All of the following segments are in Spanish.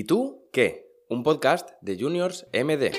¿Y tú qué? Un podcast de Juniors MD.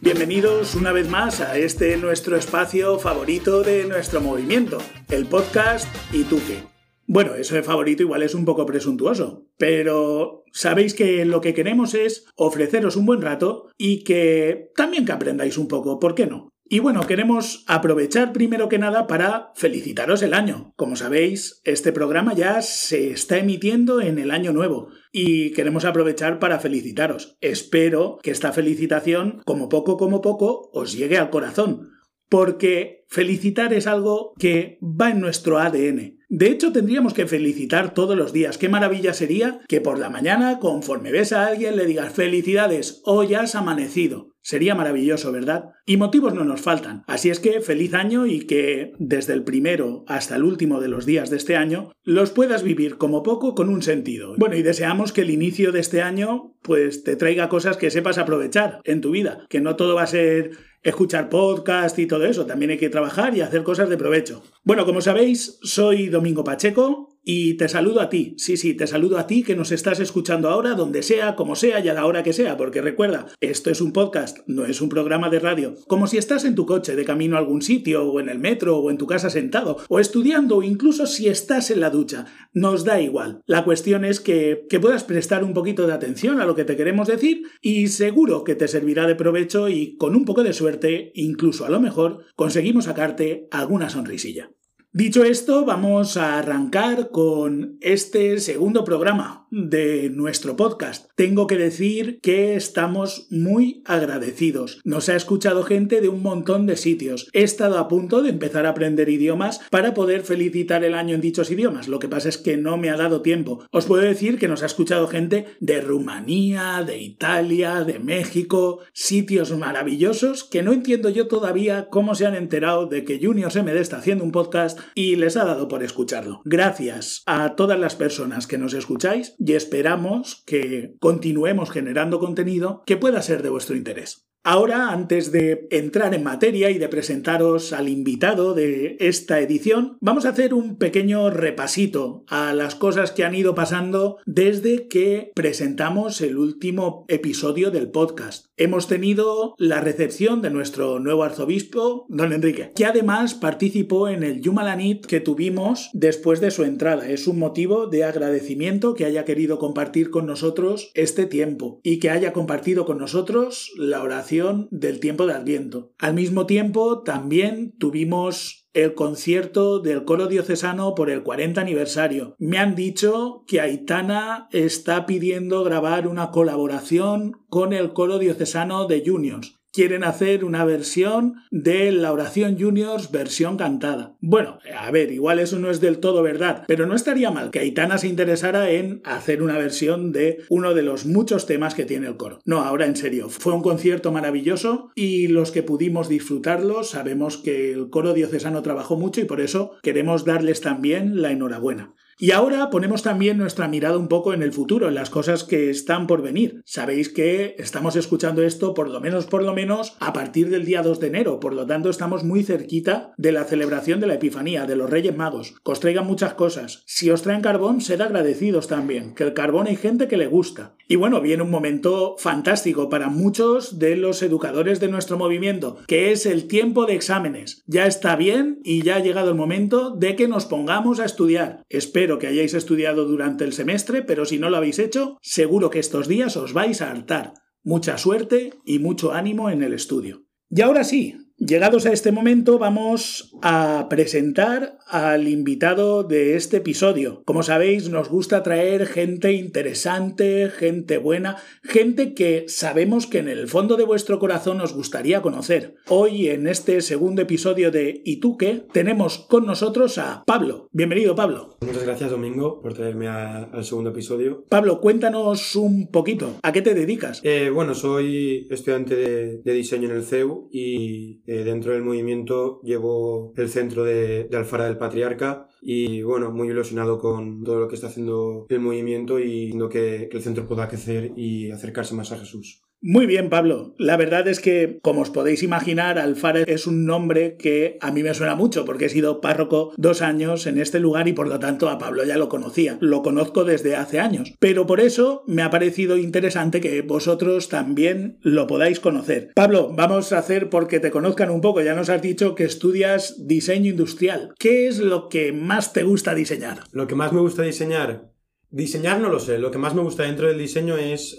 Bienvenidos una vez más a este nuestro espacio favorito de nuestro movimiento, el podcast ¿Y tú qué? Bueno, eso de favorito igual es un poco presuntuoso, pero sabéis que lo que queremos es ofreceros un buen rato y que también que aprendáis un poco, ¿por qué no? Y bueno, queremos aprovechar primero que nada para felicitaros el año. Como sabéis, este programa ya se está emitiendo en el año nuevo y queremos aprovechar para felicitaros. Espero que esta felicitación, como poco como poco, os llegue al corazón, porque felicitar es algo que va en nuestro ADN. De hecho, tendríamos que felicitar todos los días. Qué maravilla sería que por la mañana, conforme ves a alguien, le digas felicidades, hoy has amanecido. Sería maravilloso, ¿verdad? Y motivos no nos faltan. Así es que feliz año y que desde el primero hasta el último de los días de este año los puedas vivir como poco con un sentido. Bueno, y deseamos que el inicio de este año pues te traiga cosas que sepas aprovechar en tu vida, que no todo va a ser escuchar podcast y todo eso, también hay que trabajar y hacer cosas de provecho. Bueno, como sabéis, soy Domingo Pacheco y te saludo a ti, sí, sí, te saludo a ti que nos estás escuchando ahora, donde sea, como sea y a la hora que sea, porque recuerda, esto es un podcast, no es un programa de radio. Como si estás en tu coche de camino a algún sitio, o en el metro, o en tu casa sentado, o estudiando, o incluso si estás en la ducha, nos da igual. La cuestión es que, que puedas prestar un poquito de atención a lo que te queremos decir y seguro que te servirá de provecho y con un poco de suerte, incluso a lo mejor, conseguimos sacarte alguna sonrisilla. Dicho esto, vamos a arrancar con este segundo programa de nuestro podcast. Tengo que decir que estamos muy agradecidos. Nos ha escuchado gente de un montón de sitios. He estado a punto de empezar a aprender idiomas para poder felicitar el año en dichos idiomas. Lo que pasa es que no me ha dado tiempo. Os puedo decir que nos ha escuchado gente de Rumanía, de Italia, de México, sitios maravillosos que no entiendo yo todavía cómo se han enterado de que Junior MD está haciendo un podcast y les ha dado por escucharlo. Gracias a todas las personas que nos escucháis y esperamos que continuemos generando contenido que pueda ser de vuestro interés. Ahora, antes de entrar en materia y de presentaros al invitado de esta edición, vamos a hacer un pequeño repasito a las cosas que han ido pasando desde que presentamos el último episodio del podcast. Hemos tenido la recepción de nuestro nuevo arzobispo, don Enrique, que además participó en el Yumalanit que tuvimos después de su entrada. Es un motivo de agradecimiento que haya querido compartir con nosotros este tiempo y que haya compartido con nosotros la oración del tiempo de Adviento. Al mismo tiempo, también tuvimos el concierto del coro diocesano por el 40 aniversario. Me han dicho que Aitana está pidiendo grabar una colaboración con el coro diocesano de Juniors quieren hacer una versión de la oración juniors versión cantada. Bueno, a ver, igual eso no es del todo verdad, pero no estaría mal que Aitana se interesara en hacer una versión de uno de los muchos temas que tiene el coro. No, ahora en serio, fue un concierto maravilloso y los que pudimos disfrutarlo sabemos que el coro diocesano trabajó mucho y por eso queremos darles también la enhorabuena. Y ahora ponemos también nuestra mirada un poco en el futuro, en las cosas que están por venir. Sabéis que estamos escuchando esto por lo menos, por lo menos, a partir del día 2 de enero, por lo tanto estamos muy cerquita de la celebración de la Epifanía, de los Reyes Magos. Que os traigan muchas cosas. Si os traen carbón, sed agradecidos también, que el carbón hay gente que le gusta. Y bueno, viene un momento fantástico para muchos de los educadores de nuestro movimiento, que es el tiempo de exámenes. Ya está bien y ya ha llegado el momento de que nos pongamos a estudiar. Espero Espero que hayáis estudiado durante el semestre, pero si no lo habéis hecho, seguro que estos días os vais a hartar. Mucha suerte y mucho ánimo en el estudio. Y ahora sí, Llegados a este momento vamos a presentar al invitado de este episodio. Como sabéis, nos gusta traer gente interesante, gente buena, gente que sabemos que en el fondo de vuestro corazón os gustaría conocer. Hoy, en este segundo episodio de ¿Y tú qué? tenemos con nosotros a Pablo. Bienvenido, Pablo. Muchas gracias, Domingo, por traerme al segundo episodio. Pablo, cuéntanos un poquito. ¿A qué te dedicas? Eh, bueno, soy estudiante de, de diseño en el CEU y Eh, dentro del movimiento llevo el centro de, de Alfara del Patriarca y bueno, muy ilusionado con todo lo que está haciendo el movimiento y que, que el centro pueda crecer y acercarse más a Jesús. Muy bien, Pablo. La verdad es que, como os podéis imaginar, Alfara es un nombre que a mí me suena mucho porque he sido párroco dos años en este lugar y por lo tanto a Pablo ya lo conocía. Lo conozco desde hace años. Pero por eso me ha parecido interesante que vosotros también lo podáis conocer. Pablo, vamos a hacer porque te conozcan un poco. Ya nos has dicho que estudias diseño industrial. ¿Qué es lo que más te gusta diseñar? Lo que más me gusta diseñar Diseñar no lo sé, lo que más me gusta dentro del diseño es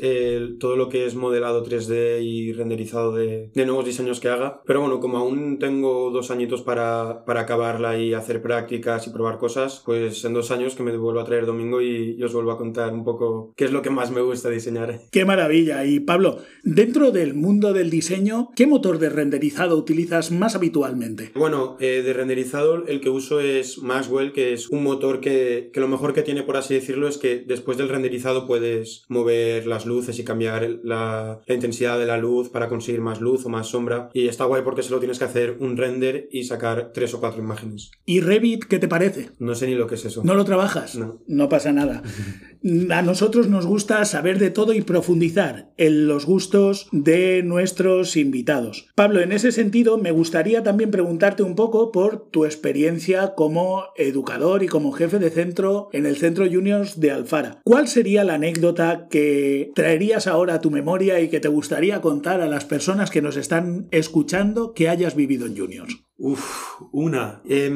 todo lo que es modelado 3D y renderizado de, nuevos diseños que haga. Pero bueno, como aún tengo dos añitos para, para, acabarla y hacer prácticas y probar cosas, pues en dos años que me vuelvo a traer domingo y, y os vuelvo a contar un poco qué es lo que más me gusta diseñar. ¡Qué maravilla! Y Pablo, dentro del mundo del diseño, ¿qué motor de renderizado utilizas más habitualmente? Bueno, eh, de renderizado el que uso es Maxwell, que es un motor que, que lo mejor que tiene, por así decirlo, es que después del renderizado puedes mover las luces y cambiar la, la, intensidad de la luz para conseguir más luz o más sombra. Y está guay porque solo tienes que hacer un render y sacar tres o cuatro imágenes. ¿Y Revit qué te parece? No sé ni lo que es eso. ¿No lo trabajas? No. No pasa nada. A nosotros nos gusta saber de todo y profundizar en los gustos de nuestros invitados. Pablo, en ese sentido me gustaría también preguntarte un poco por tu experiencia como educador y como jefe de centro en el Centro Juniors de Alfara. ¿Cuál sería la anécdota que traerías ahora a tu memoria y que te gustaría contar a las personas que nos están escuchando que hayas vivido en Juniors? Uf, una. Eh,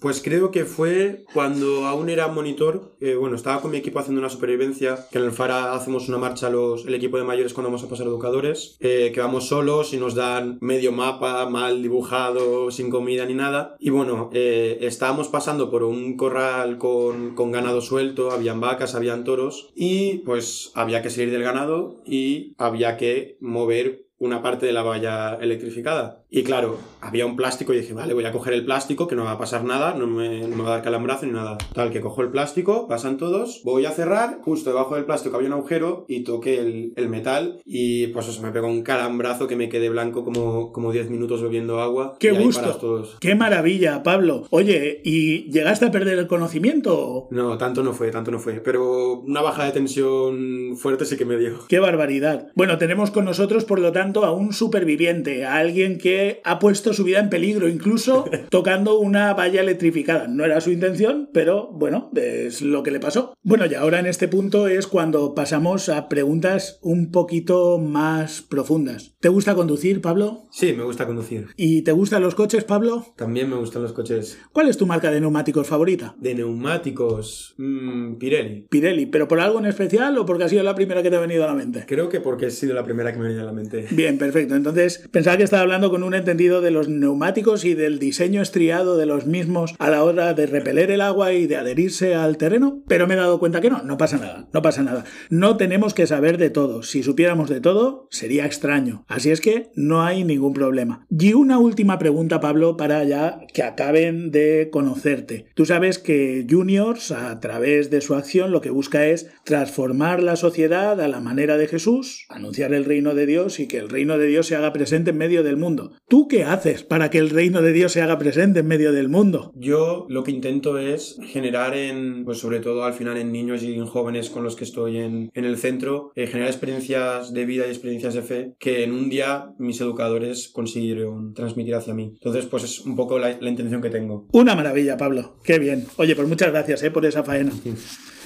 pues creo que fue cuando aún era monitor. Eh, bueno, estaba con mi equipo haciendo una supervivencia. Que en el FARA hacemos una marcha los, el equipo de mayores cuando vamos a pasar educadores. Eh, que vamos solos y nos dan medio mapa, mal dibujado, sin comida ni nada. Y bueno, eh, estábamos pasando por un corral con, con ganado suelto. Habían vacas, habían toros. Y pues había que salir del ganado y había que mover una parte de la valla electrificada. Y claro, había un plástico y dije, vale, voy a coger el plástico, que no va a pasar nada, no me, no me va a dar calambrazo ni nada. Tal, que cojo el plástico, pasan todos, voy a cerrar, justo debajo del plástico había un agujero y toqué el, el metal y pues eso me pegó un calambrazo que me quedé blanco como, como 10 minutos bebiendo agua. ¡Qué gusto! ¡Qué maravilla, Pablo! Oye, ¿y llegaste a perder el conocimiento? No, tanto no fue, tanto no fue. Pero una baja de tensión fuerte sí que me dio. ¡Qué barbaridad! Bueno, tenemos con nosotros, por lo tanto, a un superviviente, a alguien que ha puesto su vida en peligro, incluso tocando una valla electrificada. No era su intención, pero bueno, es lo que le pasó. Bueno, y ahora en este punto es cuando pasamos a preguntas un poquito más profundas. ¿Te gusta conducir, Pablo? Sí, me gusta conducir. ¿Y te gustan los coches, Pablo? También me gustan los coches. ¿Cuál es tu marca de neumáticos favorita? De neumáticos, mmm, Pirelli. Pirelli, ¿pero por algo en especial o porque ha sido la primera que te ha venido a la mente? Creo que porque ha sido la primera que me ha venido a la mente. Bien, perfecto. Entonces, pensaba que estaba hablando con un entendido de los neumáticos y del diseño estriado de los mismos a la hora de repeler el agua y de adherirse al terreno, pero me he dado cuenta que no, no pasa nada, no pasa nada. No tenemos que saber de todo. Si supiéramos de todo, sería extraño. Así es que no hay ningún problema. Y una última pregunta, Pablo, para ya que acaben de conocerte. Tú sabes que Juniors, a través de su acción, lo que busca es transformar la sociedad a la manera de Jesús, anunciar el reino de Dios y que el reino de Dios se haga presente en medio del mundo. ¿Tú qué haces para que el reino de Dios se haga presente en medio del mundo? Yo lo que intento es generar en, pues sobre todo al final en niños y en jóvenes con los que estoy en, en el centro, eh, generar experiencias de vida y experiencias de fe que en un día mis educadores consiguieron transmitir hacia mí. Entonces, pues es un poco la, la intención que tengo. Una maravilla, Pablo. Qué bien. Oye, pues muchas gracias eh, por esa faena.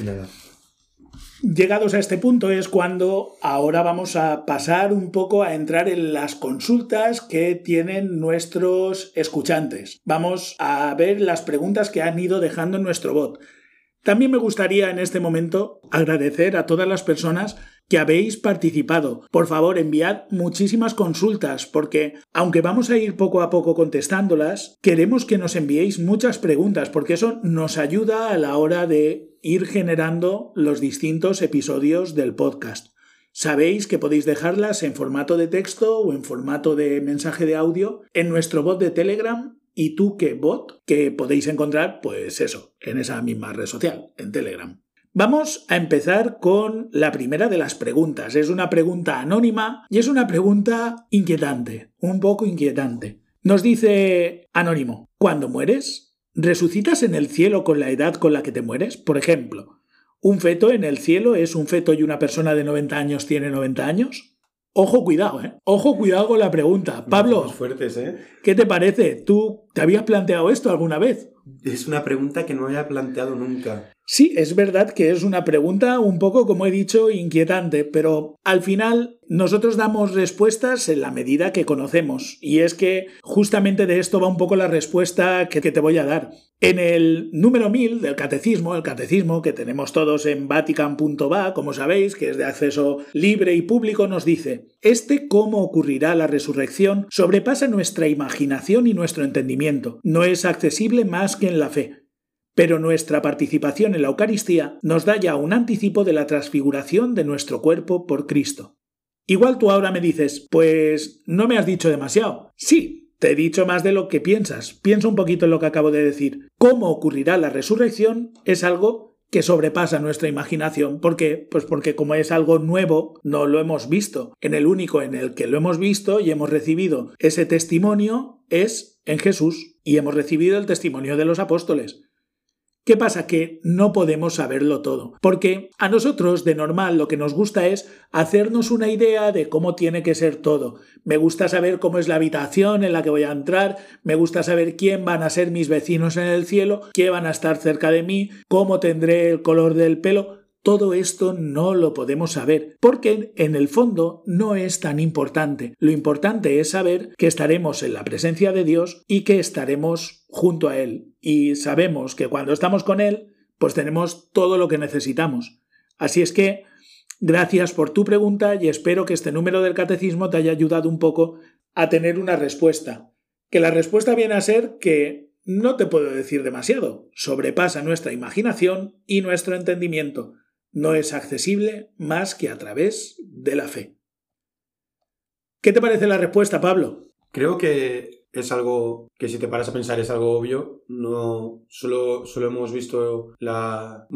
Nada. Llegados a este punto es cuando ahora vamos a pasar un poco a entrar en las consultas que tienen nuestros escuchantes. Vamos a ver las preguntas que han ido dejando en nuestro bot. También me gustaría en este momento agradecer a todas las personas que habéis participado. Por favor, enviad muchísimas consultas porque, aunque vamos a ir poco a poco contestándolas, queremos que nos enviéis muchas preguntas porque eso nos ayuda a la hora de ir generando los distintos episodios del podcast. Sabéis que podéis dejarlas en formato de texto o en formato de mensaje de audio en nuestro bot de Telegram y tú que bot que podéis encontrar pues eso, en esa misma red social, en Telegram. Vamos a empezar con la primera de las preguntas. Es una pregunta anónima y es una pregunta inquietante, un poco inquietante. Nos dice Anónimo, ¿cuándo mueres? ¿Resucitas en el cielo con la edad con la que te mueres? Por ejemplo, ¿un feto en el cielo es un feto y una persona de 90 años tiene 90 años? Ojo, cuidado, ¿eh? Ojo, cuidado con la pregunta. Pablo, fuertes, ¿eh? ¿qué te parece? ¿Tú te habías planteado esto alguna vez? Es una pregunta que no había planteado nunca. Sí, es verdad que es una pregunta un poco, como he dicho, inquietante, pero al final nosotros damos respuestas en la medida que conocemos. Y es que justamente de esto va un poco la respuesta que, te voy a dar. En el número 1000 del catecismo, el catecismo que tenemos todos en vatican.va, como sabéis, que es de acceso libre y público, nos dice, este cómo ocurrirá la resurrección sobrepasa nuestra imaginación y nuestro entendimiento. No es accesible más que en la fe pero nuestra participación en la Eucaristía nos da ya un anticipo de la transfiguración de nuestro cuerpo por Cristo. Igual tú ahora me dices, pues no me has dicho demasiado. Sí, te he dicho más de lo que piensas. Piensa un poquito en lo que acabo de decir. Cómo ocurrirá la resurrección es algo que sobrepasa nuestra imaginación. ¿Por qué? Pues porque como es algo nuevo, no lo hemos visto. En el único en el que lo hemos visto y hemos recibido ese testimonio es en Jesús y hemos recibido el testimonio de los apóstoles. ¿Qué pasa? Que no podemos saberlo todo, porque a nosotros de normal lo que nos gusta es hacernos una idea de cómo tiene que ser todo. Me gusta saber cómo es la habitación en la que voy a entrar, me gusta saber quién van a ser mis vecinos en el cielo, quién van a estar cerca de mí, cómo tendré el color del pelo. Todo esto no lo podemos saber, porque en el fondo no es tan importante. Lo importante es saber que estaremos en la presencia de Dios y que estaremos junto a Él. Y sabemos que cuando estamos con Él, pues tenemos todo lo que necesitamos. Así es que, gracias por tu pregunta y espero que este número del catecismo te haya ayudado un poco a tener una respuesta. Que la respuesta viene a ser que no te puedo decir demasiado, sobrepasa nuestra imaginación y nuestro entendimiento no es accesible más que a través de la fe. ¿Qué te parece la respuesta, Pablo? Creo que es algo que si te paras a pensar es algo obvio. No solo, solo hemos visto la.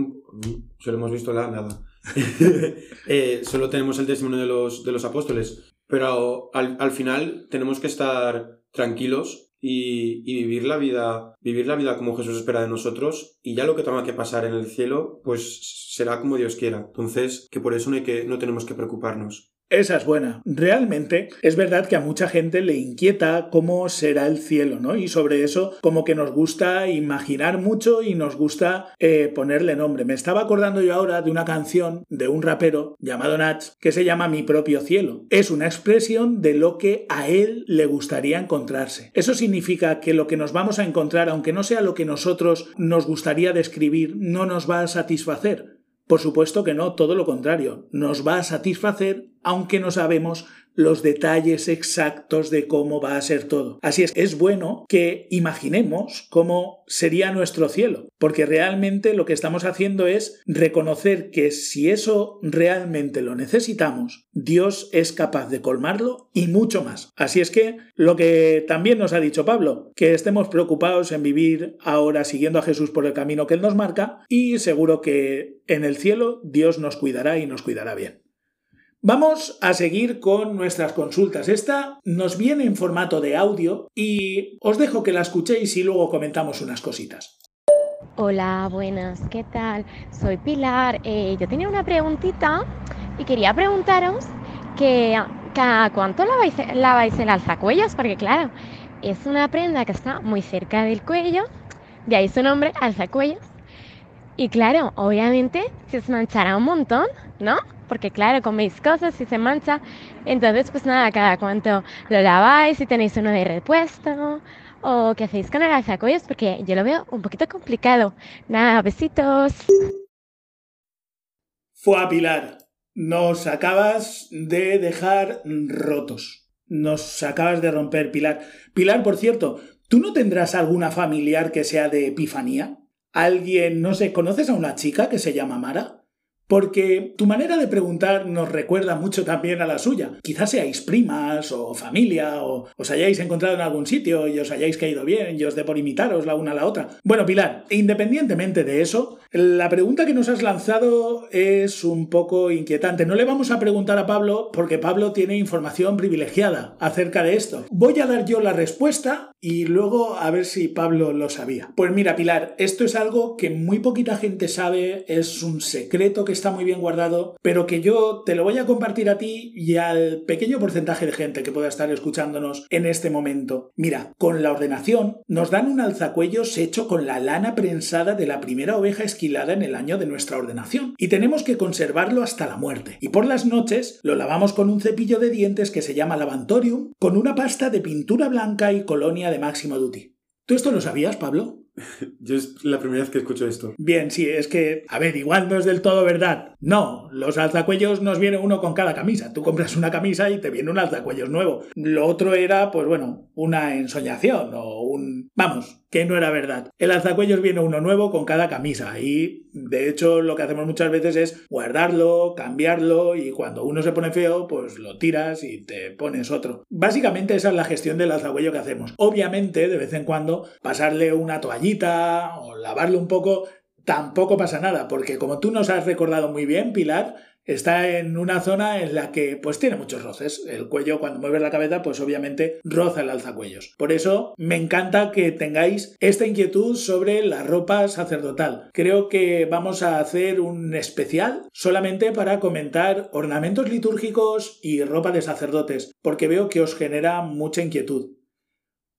Solo hemos visto la nada. Eh, solo tenemos el testimonio de los, de los apóstoles. Pero al, al final tenemos que estar tranquilos y, vivir la vida, vivir la vida como Jesús espera de nosotros, y ya lo que tenga que pasar en el cielo, pues será como Dios quiera. Entonces, que por eso no, hay que, no tenemos que preocuparnos. Esa es buena. Realmente es verdad que a mucha gente le inquieta cómo será el cielo, ¿no? Y sobre eso como que nos gusta imaginar mucho y nos gusta eh, ponerle nombre. Me estaba acordando yo ahora de una canción de un rapero llamado Natch que se llama Mi propio cielo. Es una expresión de lo que a él le gustaría encontrarse. Eso significa que lo que nos vamos a encontrar, aunque no sea lo que nosotros nos gustaría describir, no nos va a satisfacer por supuesto que no, todo lo contrario, nos va a satisfacer aunque no sabemos los detalles exactos de cómo va a ser todo. Así es, es bueno que imaginemos cómo sería nuestro cielo, porque realmente lo que estamos haciendo es reconocer que si eso realmente lo necesitamos, Dios es capaz de colmarlo y mucho más. Así es que lo que también nos ha dicho Pablo, que estemos preocupados en vivir ahora siguiendo a Jesús por el camino que Él nos marca y seguro que en el cielo Dios nos cuidará y nos cuidará bien. Vamos a seguir con nuestras consultas. Esta nos viene en formato de audio y os dejo que la escuchéis y luego comentamos unas cositas. Hola, buenas, ¿qué tal? Soy Pilar. Eh, yo tenía una preguntita y quería preguntaros que cada cuánto laváis, laváis el alzacuellos, porque claro, es una prenda que está muy cerca del cuello, de ahí su nombre, alzacuellos. Y claro, obviamente se os manchará un montón, ¿no? Porque claro, coméis cosas y se mancha. Entonces, pues nada, cada cuanto lo laváis, si tenéis uno de repuesto o qué hacéis con el alzacuellos, porque yo lo veo un poquito complicado. Nada, besitos. Fue Pilar. Nos acabas de dejar rotos. Nos acabas de romper, Pilar. Pilar, por cierto, ¿tú no tendrás alguna familiar que sea de Epifanía? ¿Alguien, no sé, conoces a una chica que se llama Mara? Porque tu manera de preguntar nos recuerda mucho también a la suya. Quizás seáis primas o familia o os hayáis encontrado en algún sitio y os hayáis caído bien y os dé por imitaros la una a la otra. Bueno, Pilar, independientemente de eso, La pregunta que nos has lanzado es un poco inquietante. No le vamos a preguntar a Pablo porque Pablo tiene información privilegiada acerca de esto. Voy a dar yo la respuesta y luego a ver si Pablo lo sabía. Pues mira, Pilar, esto es algo que muy poquita gente sabe, es un secreto que está muy bien guardado, pero que yo te lo voy a compartir a ti y al pequeño porcentaje de gente que pueda estar escuchándonos en este momento. Mira, con la ordenación nos dan un alzacuellos hecho con la lana prensada de la primera oveja en el año de nuestra ordenación y tenemos que conservarlo hasta la muerte. Y por las noches lo lavamos con un cepillo de dientes que se llama lavantorium, con una pasta de pintura blanca y colonia de máximo duty. ¿Tú esto lo sabías, Pablo? Yo es la primera vez que escucho esto. Bien, sí, es que, a ver, igual no es del todo verdad. No, los alzacuellos nos viene uno con cada camisa. Tú compras una camisa y te viene un alzacuellos nuevo. Lo otro era, pues bueno, una ensoñación o un... Vamos, que no era verdad. El alzacuellos viene uno nuevo con cada camisa y, de hecho, lo que hacemos muchas veces es guardarlo, cambiarlo y cuando uno se pone feo, pues lo tiras y te pones otro. Básicamente esa es la gestión del alzacuello que hacemos. Obviamente, de vez en cuando, pasarle una toalla o lavarlo un poco, tampoco pasa nada, porque como tú nos has recordado muy bien, Pilar, está en una zona en la que pues tiene muchos roces. El cuello cuando mueves la cabeza pues obviamente roza el alzacuellos. Por eso me encanta que tengáis esta inquietud sobre la ropa sacerdotal. Creo que vamos a hacer un especial solamente para comentar ornamentos litúrgicos y ropa de sacerdotes, porque veo que os genera mucha inquietud.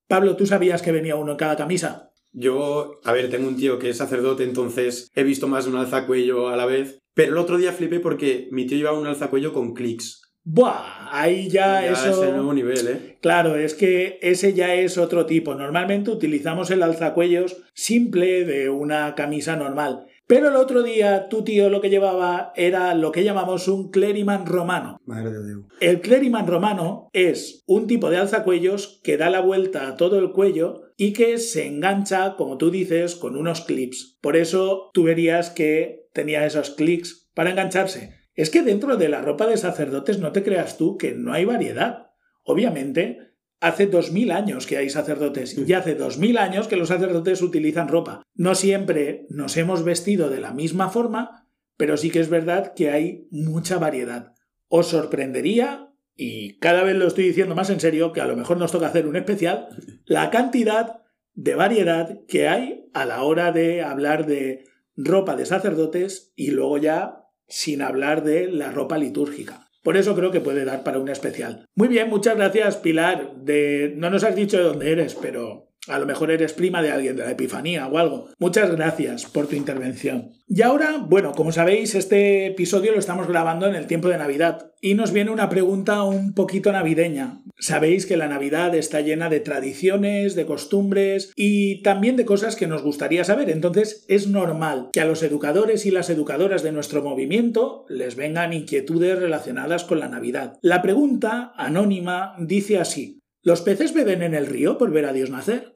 Pablo, ¿tú sabías que venía uno en cada camisa? Yo, a ver, tengo un tío que es sacerdote, entonces he visto más de un alzacuello a la vez. Pero el otro día flipé porque mi tío llevaba un alzacuello con clics. ¡Buah! Ahí ya, eso. Es el nuevo nivel, ¿eh? Claro, es que ese ya es otro tipo. Normalmente utilizamos el alzacuellos simple de una camisa normal. Pero el otro día tu tío lo que llevaba era lo que llamamos un cleriman romano. Madre de Dios. El cleriman romano es un tipo de alzacuellos que da la vuelta a todo el cuello y que se engancha, como tú dices, con unos clips. Por eso tú verías que tenía esos clics para engancharse. Es que dentro de la ropa de sacerdotes no te creas tú que no hay variedad. Obviamente, Hace dos mil años que hay sacerdotes y hace dos mil años que los sacerdotes utilizan ropa. No siempre nos hemos vestido de la misma forma, pero sí que es verdad que hay mucha variedad. Os sorprendería, y cada vez lo estoy diciendo más en serio, que a lo mejor nos toca hacer un especial, la cantidad de variedad que hay a la hora de hablar de ropa de sacerdotes y luego ya sin hablar de la ropa litúrgica. Por eso creo que puede dar para un especial. Muy bien, muchas gracias Pilar. De... No nos has dicho de dónde eres, pero a lo mejor eres prima de alguien de la Epifanía o algo. Muchas gracias por tu intervención. Y ahora, bueno, como sabéis, este episodio lo estamos grabando en el tiempo de Navidad y nos viene una pregunta un poquito navideña. Sabéis que la Navidad está llena de tradiciones, de costumbres y también de cosas que nos gustaría saber. Entonces es normal que a los educadores y las educadoras de nuestro movimiento les vengan inquietudes relacionadas con la Navidad. La pregunta, anónima, dice así. ¿Los peces beben en el río por ver a Dios nacer?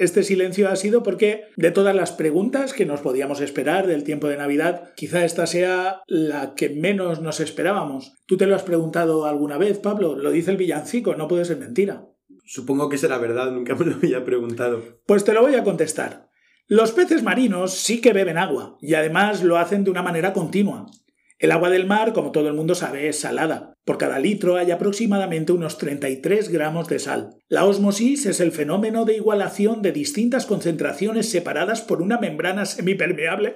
Este silencio ha sido porque de todas las preguntas que nos podíamos esperar del tiempo de Navidad, quizá esta sea la que menos nos esperábamos. ¿Tú te lo has preguntado alguna vez, Pablo? Lo dice el villancico, no puede ser mentira. Supongo que será verdad, nunca me lo había preguntado. Pues te lo voy a contestar. Los peces marinos sí que beben agua, y además lo hacen de una manera continua. El agua del mar, como todo el mundo sabe, es salada. Por cada litro hay aproximadamente unos 33 gramos de sal. La osmosis es el fenómeno de igualación de distintas concentraciones separadas por una membrana semipermeable.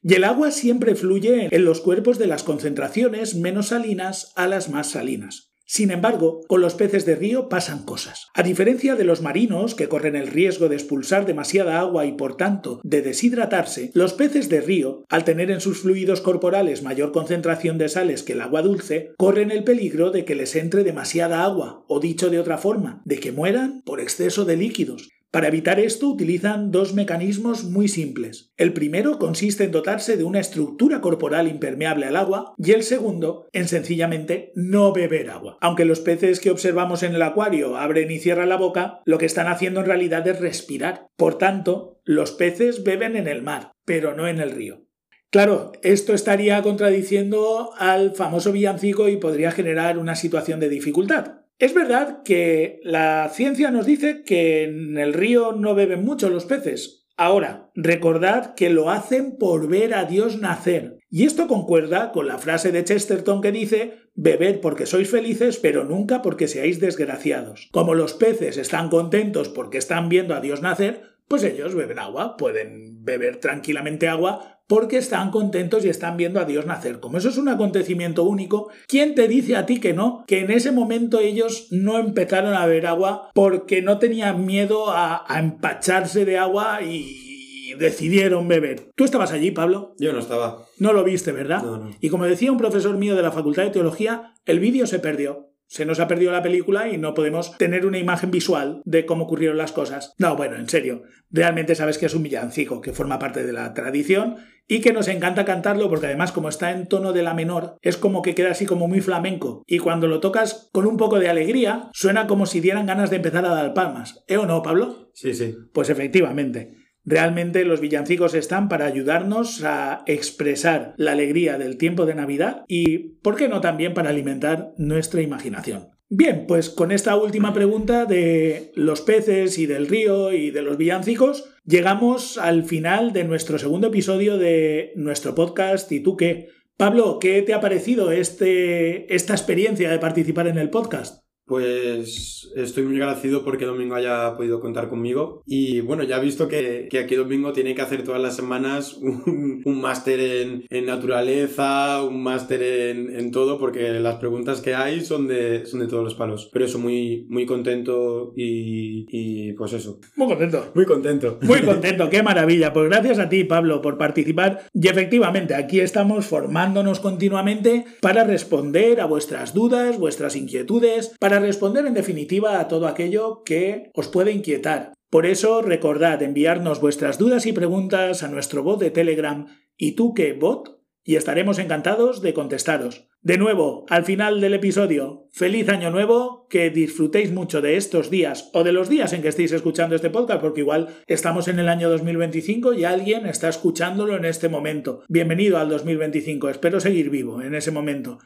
Y el agua siempre fluye en los cuerpos de las concentraciones menos salinas a las más salinas. Sin embargo, con los peces de río pasan cosas. A diferencia de los marinos, que corren el riesgo de expulsar demasiada agua y por tanto de deshidratarse, los peces de río, al tener en sus fluidos corporales mayor concentración de sales que el agua dulce, corren el peligro de que les entre demasiada agua, o dicho de otra forma, de que mueran por exceso de líquidos. Para evitar esto utilizan dos mecanismos muy simples. El primero consiste en dotarse de una estructura corporal impermeable al agua y el segundo en sencillamente no beber agua. Aunque los peces que observamos en el acuario abren y cierran la boca, lo que están haciendo en realidad es respirar. Por tanto, los peces beben en el mar, pero no en el río. Claro, esto estaría contradiciendo al famoso villancico y podría generar una situación de dificultad. Es verdad que la ciencia nos dice que en el río no beben mucho los peces. Ahora, recordad que lo hacen por ver a Dios nacer. Y esto concuerda con la frase de Chesterton que dice Bebed porque sois felices, pero nunca porque seáis desgraciados. Como los peces están contentos porque están viendo a Dios nacer, pues ellos beben agua, pueden beber tranquilamente agua porque están contentos y están viendo a Dios nacer. Como eso es un acontecimiento único, ¿quién te dice a ti que no? Que en ese momento ellos no empezaron a beber agua porque no tenían miedo a, a empacharse de agua y decidieron beber. ¿Tú estabas allí, Pablo? Yo no estaba. No lo viste, ¿verdad? No, no. Y como decía un profesor mío de la Facultad de Teología, el vídeo se perdió. Se nos ha perdido la película y no podemos tener una imagen visual de cómo ocurrieron las cosas. No, bueno, en serio, realmente sabes que es un villancico, que forma parte de la tradición y que nos encanta cantarlo porque además como está en tono de la menor, es como que queda así como muy flamenco y cuando lo tocas con un poco de alegría, suena como si dieran ganas de empezar a dar palmas. ¿Eh o no, Pablo? Sí, sí. Pues efectivamente. Realmente los villancicos están para ayudarnos a expresar la alegría del tiempo de Navidad y, ¿por qué no también para alimentar nuestra imaginación? Bien, pues con esta última pregunta de los peces y del río y de los villancicos, llegamos al final de nuestro segundo episodio de nuestro podcast ¿Y tú qué? Pablo, ¿qué te ha parecido este, esta experiencia de participar en el podcast? Pues estoy muy agradecido porque Domingo haya podido contar conmigo. Y bueno, ya he visto que, que aquí Domingo tiene que hacer todas las semanas un, un máster en, en, naturaleza, un máster en, en, todo, porque las preguntas que hay son de, son de todos los palos. Pero eso, muy, muy contento y, y pues eso. Muy contento. Muy contento. Muy contento, qué maravilla. Pues gracias a ti, Pablo, por participar. Y efectivamente, aquí estamos formándonos continuamente para responder a vuestras dudas, vuestras inquietudes, responder en definitiva a todo aquello que os puede inquietar. Por eso recordad enviarnos vuestras dudas y preguntas a nuestro bot de Telegram y tú que bot y estaremos encantados de contestaros. De nuevo, al final del episodio, feliz año nuevo, que disfrutéis mucho de estos días o de los días en que estéis escuchando este podcast, porque igual estamos en el año 2025 y alguien está escuchándolo en este momento. Bienvenido al 2025, espero seguir vivo en ese momento.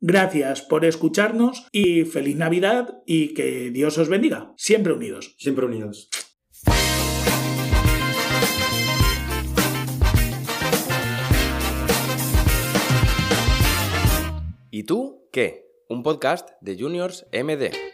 Gracias por escucharnos y feliz Navidad y que Dios os bendiga. Siempre unidos. Siempre unidos. ¿Y tú qué? Un podcast de Juniors MD.